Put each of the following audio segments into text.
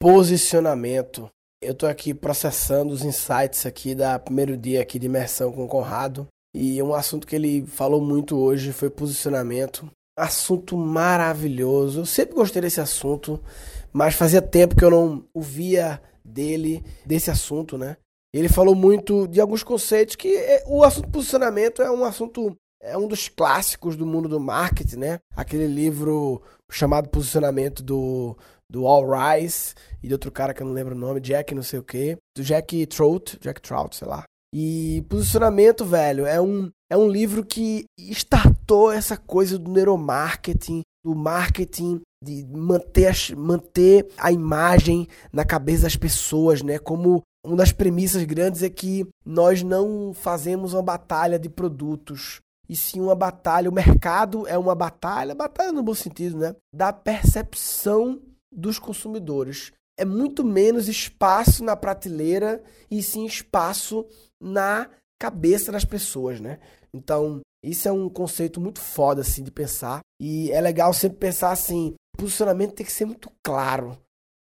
Posicionamento. Eu tô aqui processando os insights aqui da primeiro dia aqui de imersão com o Conrado. E um assunto que ele falou muito hoje foi posicionamento. Assunto maravilhoso. Eu sempre gostei desse assunto, mas fazia tempo que eu não ouvia dele, desse assunto, né? Ele falou muito de alguns conceitos que é, o assunto posicionamento é um assunto é um dos clássicos do mundo do marketing, né? Aquele livro chamado Posicionamento do do All Rise e de outro cara que eu não lembro o nome, Jack não sei o que, do Jack Trout, Jack Trout, sei lá. E posicionamento, velho, é um, é um livro que startou essa coisa do neuromarketing, do marketing, de manter, a, manter a imagem na cabeça das pessoas, né? Como uma das premissas grandes é que nós não fazemos uma batalha de produtos, e sim uma batalha. O mercado é uma batalha, batalha no bom sentido, né? Da percepção dos consumidores. É muito menos espaço na prateleira e sim espaço na cabeça das pessoas, né? Então, isso é um conceito muito foda, assim, de pensar. E é legal sempre pensar assim: posicionamento tem que ser muito claro.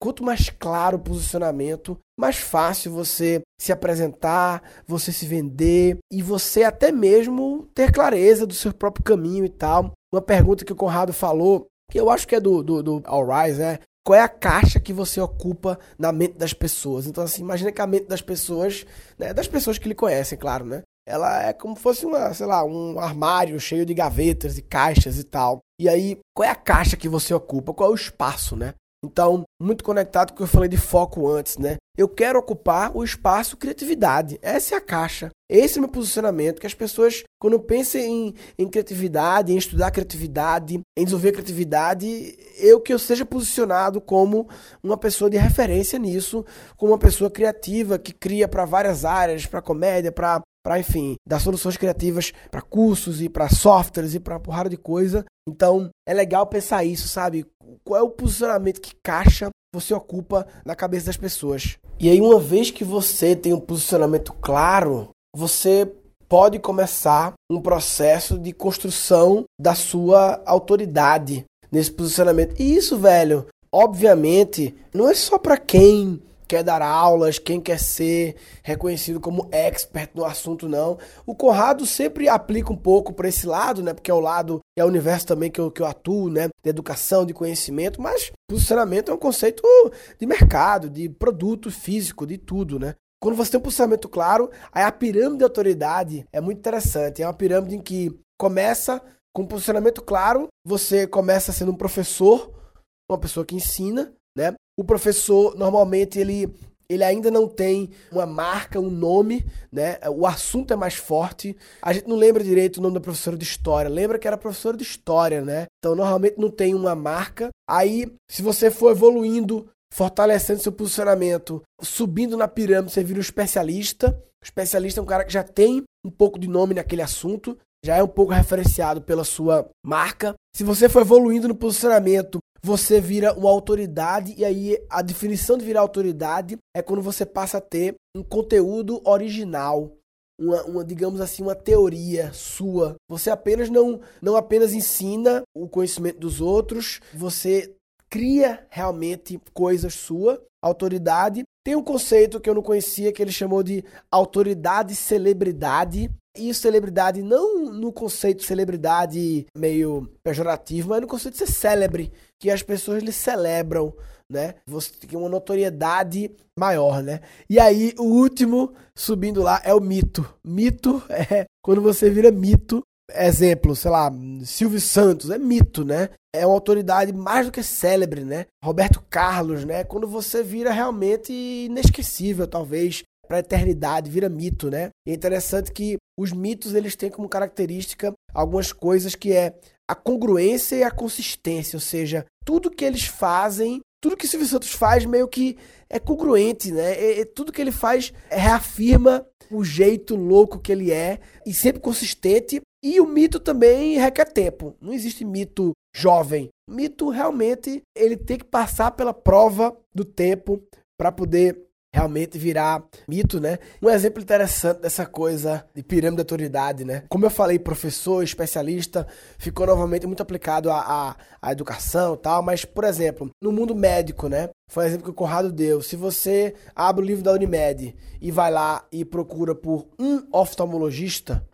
Quanto mais claro o posicionamento, mais fácil você se apresentar, você se vender e você até mesmo ter clareza do seu próprio caminho e tal. Uma pergunta que o Conrado falou, que eu acho que é do, do, do All Rise, é qual é a caixa que você ocupa na mente das pessoas. Então, assim, imagina que a mente das pessoas, né, das pessoas que lhe conhecem, claro, né? Ela é como se fosse uma, sei lá, um armário cheio de gavetas e caixas e tal. E aí, qual é a caixa que você ocupa? Qual é o espaço, né? Então, muito conectado com o que eu falei de foco antes, né? Eu quero ocupar o espaço criatividade. Essa é a caixa. Esse é o meu posicionamento. Que as pessoas, quando pensam em, em criatividade, em estudar criatividade, em desenvolver criatividade, eu que eu seja posicionado como uma pessoa de referência nisso, como uma pessoa criativa que cria para várias áreas, para comédia, para para enfim, dar soluções criativas para cursos e para softwares e para porrada de coisa. Então, é legal pensar isso, sabe? Qual é o posicionamento que caixa você ocupa na cabeça das pessoas. E aí, uma vez que você tem um posicionamento claro, você pode começar um processo de construção da sua autoridade nesse posicionamento. E isso, velho, obviamente, não é só para quem quer dar aulas, quem quer ser reconhecido como expert no assunto, não. O Conrado sempre aplica um pouco para esse lado, né? Porque é o lado, é o universo também que eu, que eu atuo, né? De educação, de conhecimento, mas posicionamento é um conceito de mercado, de produto físico, de tudo, né? Quando você tem um posicionamento claro, aí a pirâmide de autoridade é muito interessante. É uma pirâmide em que começa com um posicionamento claro, você começa sendo um professor, uma pessoa que ensina? O professor normalmente ele ele ainda não tem uma marca, um nome, né? O assunto é mais forte. A gente não lembra direito o nome da professora de história. Lembra que era professora de história, né? Então, normalmente não tem uma marca. Aí, se você for evoluindo, fortalecendo seu posicionamento, subindo na pirâmide, você vira um especialista. O especialista é um cara que já tem um pouco de nome naquele assunto, já é um pouco referenciado pela sua marca. Se você for evoluindo no posicionamento, você vira uma autoridade e aí a definição de virar autoridade é quando você passa a ter um conteúdo original, uma, uma, digamos assim, uma teoria sua. Você apenas não, não apenas ensina o conhecimento dos outros, você cria realmente coisas sua, autoridade. Tem um conceito que eu não conhecia que ele chamou de autoridade celebridade, e celebridade não no conceito de celebridade meio pejorativo, mas no conceito de ser célebre, que as pessoas lhe celebram, né? Você tem uma notoriedade maior, né? E aí o último subindo lá é o mito. Mito é quando você vira mito. Exemplo, sei lá, Silvio Santos é mito, né? É uma autoridade mais do que célebre, né? Roberto Carlos, né? Quando você vira realmente inesquecível, talvez para a eternidade, vira mito, né? É interessante que os mitos eles têm como característica algumas coisas que é a congruência e a consistência, ou seja, tudo que eles fazem, tudo que Silvio Santos faz meio que é congruente, né? É, tudo que ele faz reafirma o jeito louco que ele é e sempre consistente. E o mito também requer tempo. Não existe mito jovem. O mito realmente ele tem que passar pela prova do tempo para poder realmente virar mito, né? Um exemplo interessante dessa coisa de pirâmide de autoridade, né? Como eu falei, professor, especialista, ficou novamente muito aplicado à, à, à educação e tal, mas, por exemplo, no mundo médico, né? Foi um exemplo que o Conrado deu. Se você abre o livro da Unimed e vai lá e procura por um oftalmologista,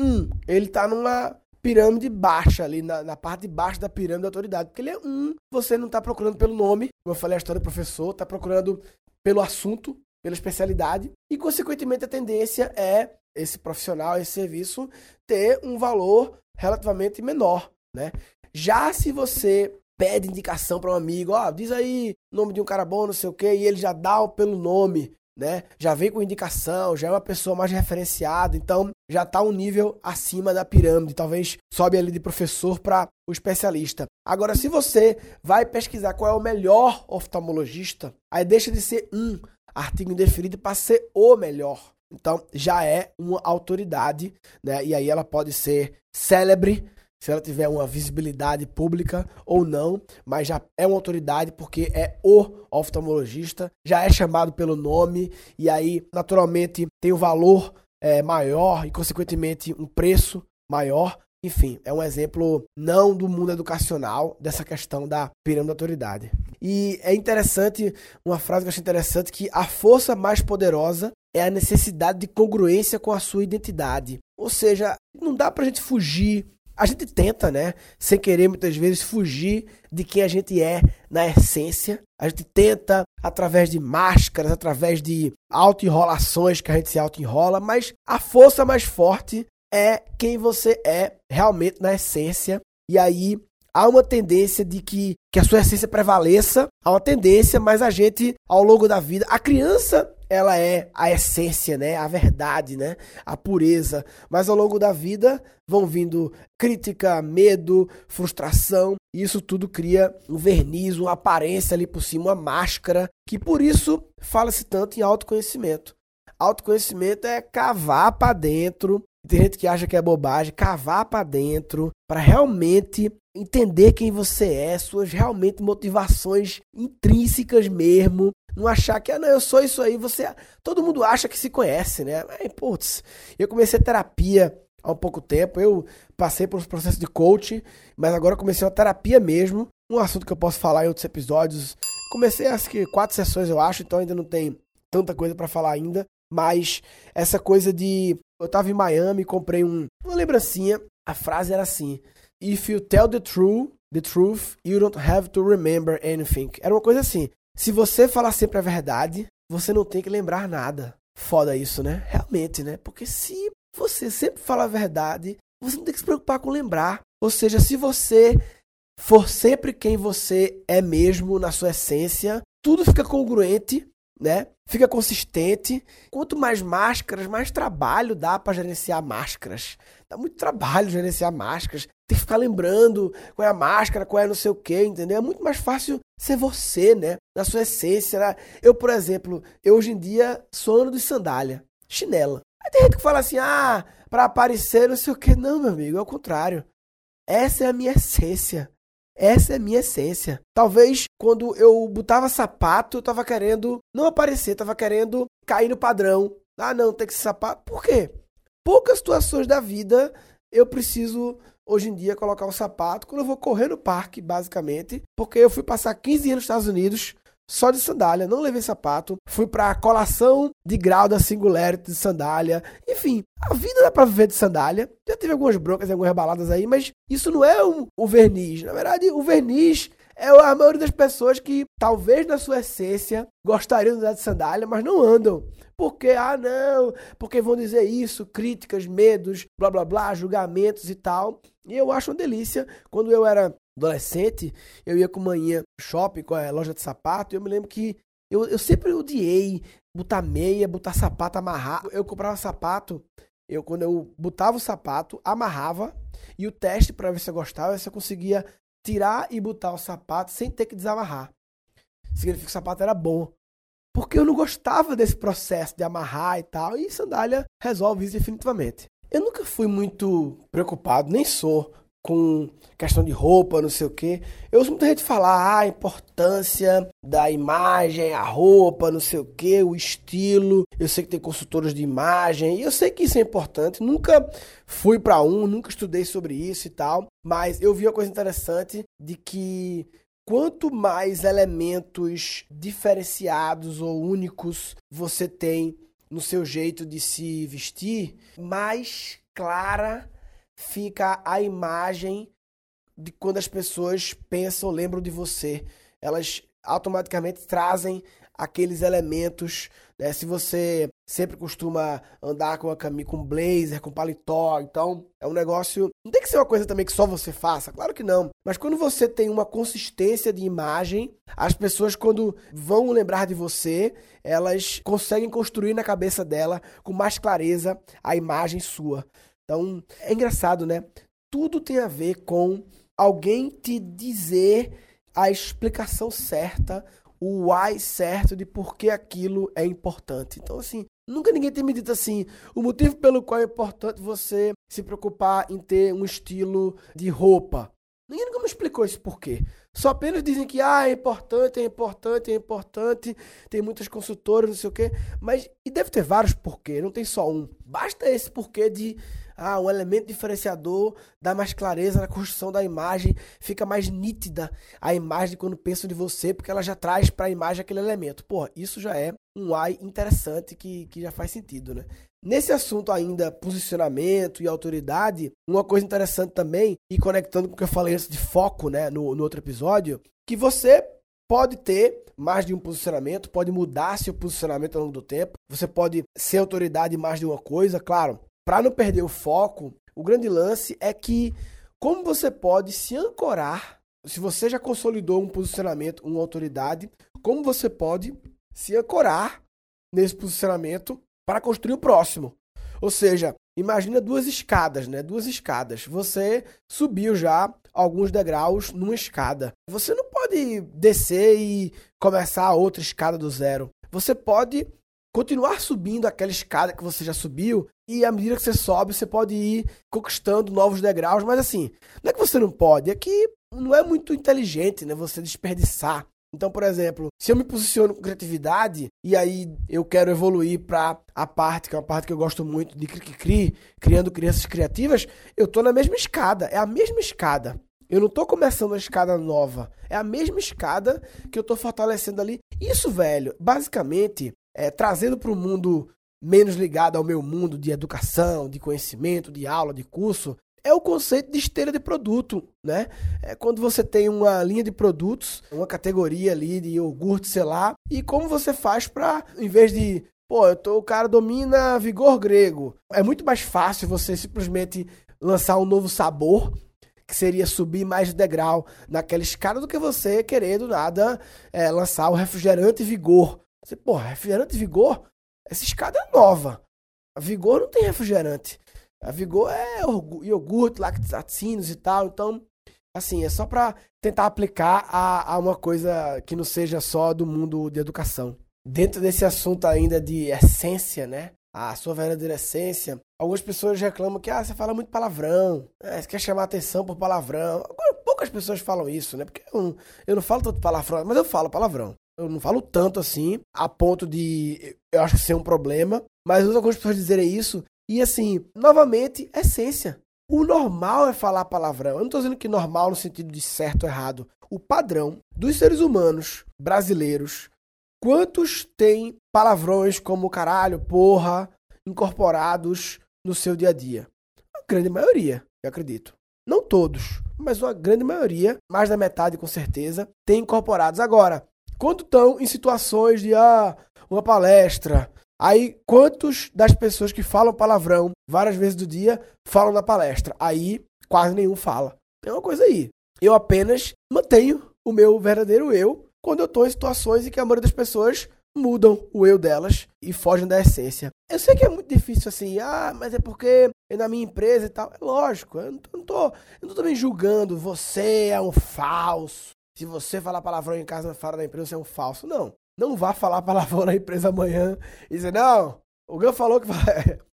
um, ele tá numa pirâmide baixa, ali na, na, parte de baixo da pirâmide da autoridade. Porque ele é um, você não está procurando pelo nome, como eu falei a história do professor, está procurando pelo assunto, pela especialidade, e consequentemente a tendência é esse profissional, esse serviço, ter um valor relativamente menor, né? Já se você pede indicação para um amigo, ó, oh, diz aí nome de um cara bom, não sei o quê, e ele já dá pelo nome, né? Já vem com indicação, já é uma pessoa mais referenciada, então já está um nível acima da pirâmide, talvez sobe ali de professor para o especialista. Agora, se você vai pesquisar qual é o melhor oftalmologista, aí deixa de ser um artigo indefinido para ser o melhor. Então, já é uma autoridade, né? E aí ela pode ser célebre, se ela tiver uma visibilidade pública ou não, mas já é uma autoridade porque é o oftalmologista, já é chamado pelo nome e aí naturalmente tem um valor é, maior e consequentemente um preço maior. Enfim, é um exemplo não do mundo educacional dessa questão da pirâmide da autoridade. E é interessante, uma frase que eu achei interessante, que a força mais poderosa é a necessidade de congruência com a sua identidade. Ou seja, não dá pra gente fugir a gente tenta, né, sem querer muitas vezes fugir de quem a gente é na essência. A gente tenta através de máscaras, através de auto-enrolações que a gente se auto-enrola, mas a força mais forte é quem você é realmente na essência. E aí há uma tendência de que, que a sua essência prevaleça, há uma tendência, mas a gente, ao longo da vida, a criança ela é a essência, né? A verdade, né? A pureza. Mas ao longo da vida vão vindo crítica, medo, frustração, e isso tudo cria um verniz, uma aparência ali por cima, uma máscara, que por isso fala-se tanto em autoconhecimento. Autoconhecimento é cavar para dentro. Tem gente que acha que é bobagem, cavar para dentro para realmente entender quem você é, suas realmente motivações intrínsecas mesmo, não achar que, ah, não, eu sou isso aí, você. Todo mundo acha que se conhece, né? Mas, putz, eu comecei terapia há um pouco tempo, eu passei por um processo de coaching, mas agora comecei uma terapia mesmo, um assunto que eu posso falar em outros episódios. Comecei acho que quatro sessões, eu acho, então ainda não tem tanta coisa para falar ainda, mas essa coisa de eu tava em Miami, comprei um, uma lembrancinha, a frase era assim: If you tell the truth, the truth, you don't have to remember anything. Era uma coisa assim. Se você falar sempre a verdade, você não tem que lembrar nada. Foda isso, né? Realmente, né? Porque se você sempre fala a verdade, você não tem que se preocupar com lembrar. Ou seja, se você for sempre quem você é mesmo na sua essência, tudo fica congruente, né? Fica consistente. Quanto mais máscaras, mais trabalho dá para gerenciar máscaras. Dá muito trabalho gerenciar máscaras tem que ficar lembrando qual é a máscara, qual é não sei o que, entendeu? É muito mais fácil ser você, né? Na sua essência. Né? Eu, por exemplo, eu hoje em dia sou de sandália, chinela. Aí tem gente que fala assim, ah, pra aparecer não sei o que. Não, meu amigo, é o contrário. Essa é a minha essência. Essa é a minha essência. Talvez quando eu botava sapato, eu tava querendo não aparecer, tava querendo cair no padrão. Ah, não, tem que ser sapato. Por quê? Poucas situações da vida eu preciso hoje em dia colocar um sapato quando eu vou correr no parque, basicamente, porque eu fui passar 15 anos nos Estados Unidos só de sandália, não levei sapato, fui para colação de grau da Singularity de sandália. Enfim, a vida dá para viver de sandália. Já teve algumas broncas, algumas baladas aí, mas isso não é o, o verniz. Na verdade, o verniz é a maioria das pessoas que, talvez na sua essência, gostariam de andar de sandália, mas não andam. Porque, ah, não, porque vão dizer isso, críticas, medos, blá blá blá, julgamentos e tal. E eu acho uma delícia. Quando eu era adolescente, eu ia com manhã shopping, com a loja de sapato, e eu me lembro que eu, eu sempre odiei botar meia, botar sapato, amarrar. Eu comprava sapato, eu quando eu botava o sapato, amarrava, e o teste para ver se eu gostava, se eu conseguia tirar e botar o sapato sem ter que desamarrar. Significa que o sapato era bom. Porque eu não gostava desse processo de amarrar e tal, e sandália resolve isso definitivamente. Eu nunca fui muito preocupado, nem sou com questão de roupa, não sei o quê. Eu ouço muita gente falar ah, a importância da imagem, a roupa, não sei o quê, o estilo. Eu sei que tem consultores de imagem, e eu sei que isso é importante. Nunca fui para um, nunca estudei sobre isso e tal, mas eu vi uma coisa interessante de que quanto mais elementos diferenciados ou únicos você tem no seu jeito de se vestir, mais clara fica a imagem de quando as pessoas pensam, lembram de você. Elas automaticamente trazem aqueles elementos. Né? Se você sempre costuma andar com a camisa, com blazer, com paletó, então é um negócio. Não tem que ser uma coisa também que só você faça, claro que não. Mas quando você tem uma consistência de imagem, as pessoas, quando vão lembrar de você, elas conseguem construir na cabeça dela com mais clareza a imagem sua. Então, é engraçado, né? Tudo tem a ver com alguém te dizer a explicação certa, o why certo de por que aquilo é importante. Então, assim, nunca ninguém tem me dito assim, o motivo pelo qual é importante você se preocupar em ter um estilo de roupa. Ninguém nunca me explicou esse porquê. Só apenas dizem que ah, é importante, é importante, é importante, tem muitas consultoras, não sei o quê. Mas, e deve ter vários porquês, não tem só um. Basta esse porquê de ah, um elemento diferenciador dá mais clareza na construção da imagem, fica mais nítida a imagem quando pensam de você, porque ela já traz para a imagem aquele elemento. Pô, isso já é um AI interessante que, que já faz sentido, né? Nesse assunto ainda, posicionamento e autoridade, uma coisa interessante também, e conectando com o que eu falei antes de foco, né, no, no outro episódio, que você pode ter mais de um posicionamento, pode mudar seu posicionamento ao longo do tempo, você pode ser autoridade em mais de uma coisa, claro, para não perder o foco, o grande lance é que como você pode se ancorar, se você já consolidou um posicionamento, uma autoridade, como você pode se ancorar nesse posicionamento para construir o próximo. Ou seja, imagina duas escadas, né? Duas escadas. Você subiu já alguns degraus numa escada. Você não pode descer e começar outra escada do zero. Você pode continuar subindo aquela escada que você já subiu e à medida que você sobe, você pode ir conquistando novos degraus, mas assim, não é que você não pode, é que não é muito inteligente, né, você desperdiçar. Então, por exemplo, se eu me posiciono com criatividade e aí eu quero evoluir para a parte que é uma parte que eu gosto muito de cri, cri criando crianças criativas, eu tô na mesma escada, é a mesma escada. Eu não tô começando uma escada nova, é a mesma escada que eu tô fortalecendo ali. Isso, velho, basicamente é, trazendo para o mundo menos ligado ao meu mundo de educação, de conhecimento, de aula, de curso, é o conceito de esteira de produto, né? É quando você tem uma linha de produtos, uma categoria ali de iogurte, sei lá, e como você faz para, em vez de, pô, eu tô, o cara domina vigor grego, é muito mais fácil você simplesmente lançar um novo sabor que seria subir mais degrau naquela escada do que você querer do nada é, lançar o refrigerante vigor você, porra, refrigerante Vigor, essa escada é nova. A Vigor não tem refrigerante. A Vigor é iogurte, lactocinos e tal. Então, assim, é só para tentar aplicar a, a uma coisa que não seja só do mundo de educação. Dentro desse assunto ainda de essência, né? A sua verdadeira essência, algumas pessoas reclamam que ah, você fala muito palavrão, né? você quer chamar atenção por palavrão. Poucas pessoas falam isso, né? Porque eu não, eu não falo tanto palavrão, mas eu falo palavrão. Eu não falo tanto assim, a ponto de eu acho que ser um problema, mas algumas pessoas dizerem isso. E assim, novamente, essência. O normal é falar palavrão. Eu não estou dizendo que normal no sentido de certo ou errado. O padrão dos seres humanos brasileiros, quantos têm palavrões como caralho, porra, incorporados no seu dia a dia? A grande maioria, eu acredito. Não todos, mas uma grande maioria, mais da metade com certeza, tem incorporados. Agora, quando estão em situações de ah, uma palestra, aí quantos das pessoas que falam palavrão várias vezes do dia falam na palestra? Aí quase nenhum fala. Tem uma coisa aí. Eu apenas mantenho o meu verdadeiro eu quando eu estou em situações em que a maioria das pessoas mudam o eu delas e fogem da essência. Eu sei que é muito difícil assim, ah, mas é porque é na minha empresa e tal. É lógico, eu não não tô, eu não tô também julgando, você é um falso, se você falar palavrão em casa fora da empresa, você é um falso. Não. Não vá falar palavrão na empresa amanhã e dizer, não, o Gan falou que vai.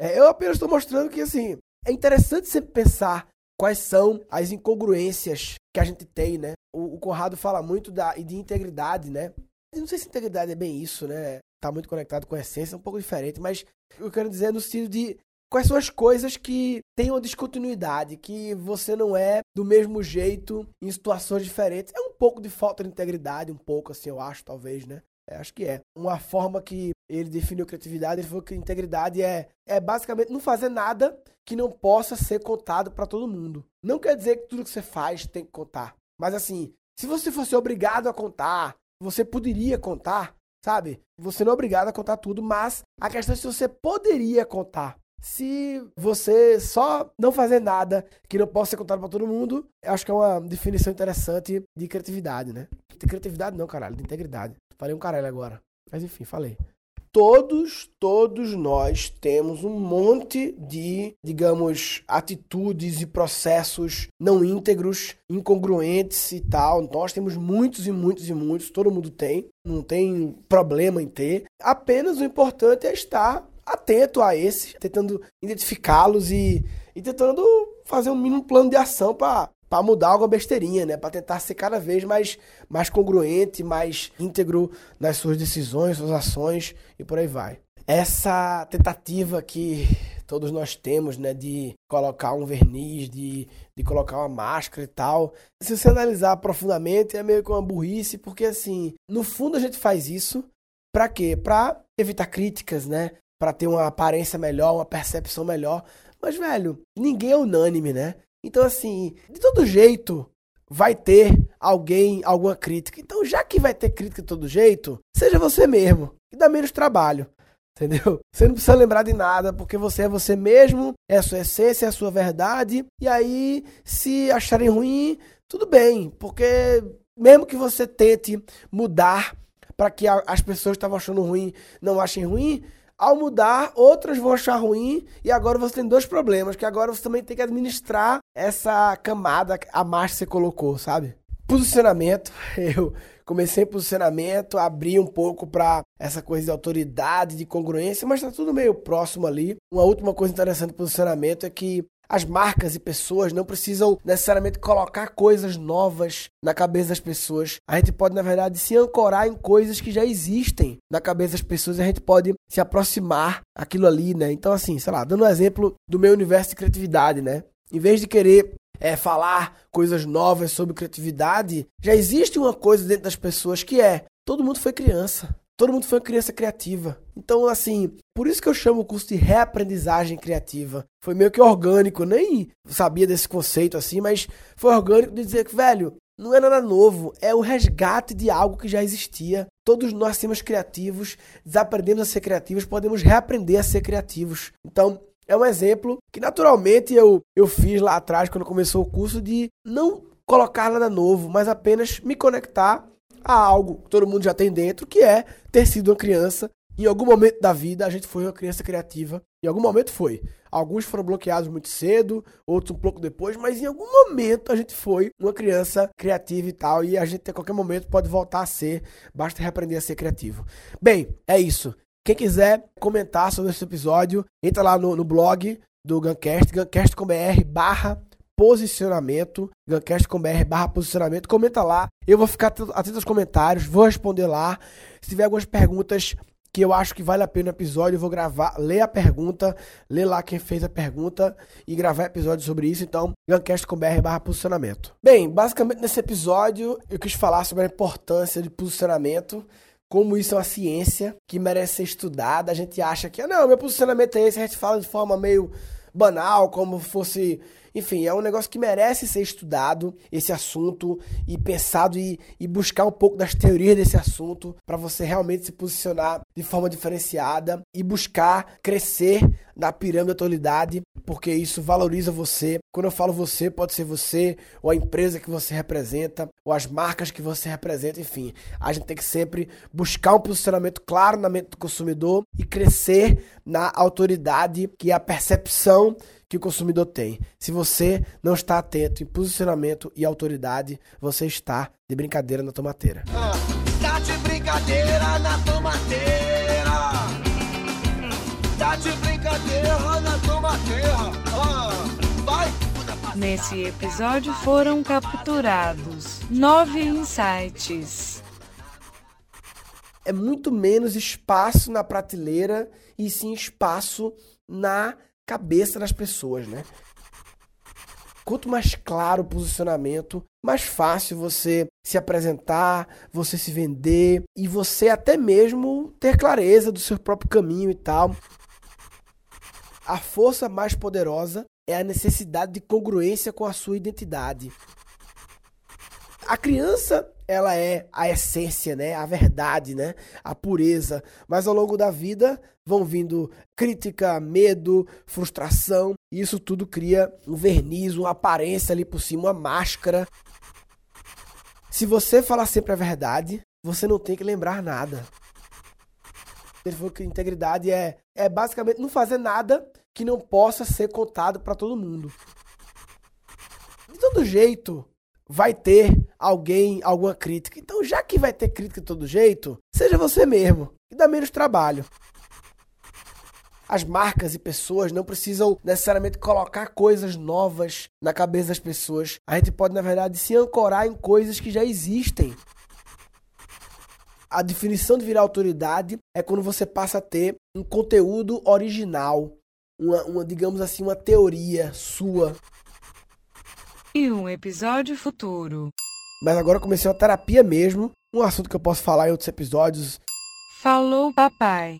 É, eu apenas estou mostrando que, assim, é interessante sempre pensar quais são as incongruências que a gente tem, né? O, o Conrado fala muito da, de integridade, né? Eu não sei se integridade é bem isso, né? Tá muito conectado com a essência, é um pouco diferente, mas eu quero dizer no sentido de quais são as coisas que têm uma descontinuidade, que você não é do mesmo jeito em situações diferentes. É um pouco de falta de integridade, um pouco assim, eu acho, talvez, né? É, acho que é. Uma forma que ele definiu criatividade, ele falou que integridade é, é basicamente não fazer nada que não possa ser contado para todo mundo. Não quer dizer que tudo que você faz tem que contar. Mas assim, se você fosse obrigado a contar, você poderia contar, sabe? Você não é obrigado a contar tudo, mas a questão é se você poderia contar. Se você só não fazer nada que não possa ser contado para todo mundo, acho que é uma definição interessante de criatividade, né? De criatividade não, caralho, de integridade. Falei um caralho agora. Mas enfim, falei. Todos, todos nós temos um monte de, digamos, atitudes e processos não íntegros, incongruentes e tal. Nós temos muitos e muitos e muitos, todo mundo tem, não tem problema em ter. Apenas o importante é estar atento a esses, tentando identificá-los e, e tentando fazer um mínimo plano de ação para para mudar alguma besteirinha, né? Para tentar ser cada vez mais, mais congruente, mais íntegro nas suas decisões, suas ações e por aí vai. Essa tentativa que todos nós temos, né, de colocar um verniz, de, de colocar uma máscara e tal. Se você analisar profundamente, é meio que uma burrice, porque assim, no fundo a gente faz isso para quê? Para evitar críticas, né? Para ter uma aparência melhor, uma percepção melhor. Mas, velho, ninguém é unânime, né? Então, assim, de todo jeito vai ter alguém, alguma crítica. Então, já que vai ter crítica de todo jeito, seja você mesmo, e dá menos trabalho. Entendeu? Você não precisa lembrar de nada, porque você é você mesmo, é a sua essência, é a sua verdade. E aí, se acharem ruim, tudo bem, porque mesmo que você tente mudar para que as pessoas que estavam achando ruim não achem ruim, ao mudar, outras vão achar ruim e agora você tem dois problemas, que agora você também tem que administrar essa camada a mais que você colocou, sabe? Posicionamento, eu comecei posicionamento, abri um pouco para essa coisa de autoridade, de congruência, mas tá tudo meio próximo ali. Uma última coisa interessante do posicionamento é que as marcas e pessoas não precisam necessariamente colocar coisas novas na cabeça das pessoas. A gente pode, na verdade, se ancorar em coisas que já existem na cabeça das pessoas e a gente pode se aproximar aquilo ali, né? Então, assim, sei lá, dando um exemplo do meu universo de criatividade, né? Em vez de querer é, falar coisas novas sobre criatividade, já existe uma coisa dentro das pessoas que é: todo mundo foi criança. Todo mundo foi uma criança criativa. Então, assim, por isso que eu chamo o curso de reaprendizagem criativa. Foi meio que orgânico, nem sabia desse conceito assim, mas foi orgânico de dizer que, velho, não é nada novo, é o resgate de algo que já existia. Todos nós somos criativos, desaprendemos a ser criativos, podemos reaprender a ser criativos. Então, é um exemplo que naturalmente eu, eu fiz lá atrás, quando começou o curso, de não colocar nada novo, mas apenas me conectar a algo que todo mundo já tem dentro, que é ter sido uma criança. Em algum momento da vida a gente foi uma criança criativa. Em algum momento foi. Alguns foram bloqueados muito cedo, outros um pouco depois, mas em algum momento a gente foi uma criança criativa e tal. E a gente a qualquer momento pode voltar a ser. Basta reaprender a ser criativo. Bem, é isso. Quem quiser comentar sobre esse episódio, entra lá no, no blog do Guncast, guncast.com.br barra posicionamento, gancast.com.br barra posicionamento, comenta lá, eu vou ficar atento aos comentários, vou responder lá, se tiver algumas perguntas que eu acho que vale a pena o episódio, eu vou gravar, ler a pergunta, ler lá quem fez a pergunta e gravar episódio sobre isso, então, gancast.com.br barra posicionamento. Bem, basicamente nesse episódio eu quis falar sobre a importância de posicionamento, como isso é uma ciência que merece ser estudada, a gente acha que, ah, não, meu posicionamento é esse, a gente fala de forma meio banal, como fosse enfim, é um negócio que merece ser estudado, esse assunto, e pensado e, e buscar um pouco das teorias desse assunto para você realmente se posicionar de forma diferenciada e buscar crescer na pirâmide da autoridade, porque isso valoriza você. Quando eu falo você, pode ser você, ou a empresa que você representa, ou as marcas que você representa, enfim. A gente tem que sempre buscar um posicionamento claro na mente do consumidor e crescer na autoridade, que é a percepção que o consumidor tem. Se você não está atento em posicionamento e autoridade, você está de brincadeira na tomateira. Ah, tá de brincadeira na tomateira. Tá de brincadeira na tomateira. Ah, vai, Nesse episódio foram capturados nove insights. É muito menos espaço na prateleira e sim espaço na cabeça das pessoas, né? Quanto mais claro o posicionamento, mais fácil você se apresentar, você se vender e você até mesmo ter clareza do seu próprio caminho e tal. A força mais poderosa é a necessidade de congruência com a sua identidade. A criança, ela é a essência, né? A verdade, né? A pureza. Mas ao longo da vida vão vindo crítica, medo, frustração, e isso tudo cria um verniz, uma aparência ali por cima, uma máscara. Se você falar sempre a verdade, você não tem que lembrar nada. Ele falou que integridade é, é basicamente não fazer nada que não possa ser contado para todo mundo. De todo jeito, vai ter alguém, alguma crítica. Então, já que vai ter crítica de todo jeito, seja você mesmo e dá menos trabalho. As marcas e pessoas não precisam necessariamente colocar coisas novas na cabeça das pessoas. A gente pode, na verdade, se ancorar em coisas que já existem. A definição de virar autoridade é quando você passa a ter um conteúdo original, uma, uma digamos assim, uma teoria sua. E um episódio futuro. Mas agora comecei uma terapia mesmo, um assunto que eu posso falar em outros episódios. Falou, papai.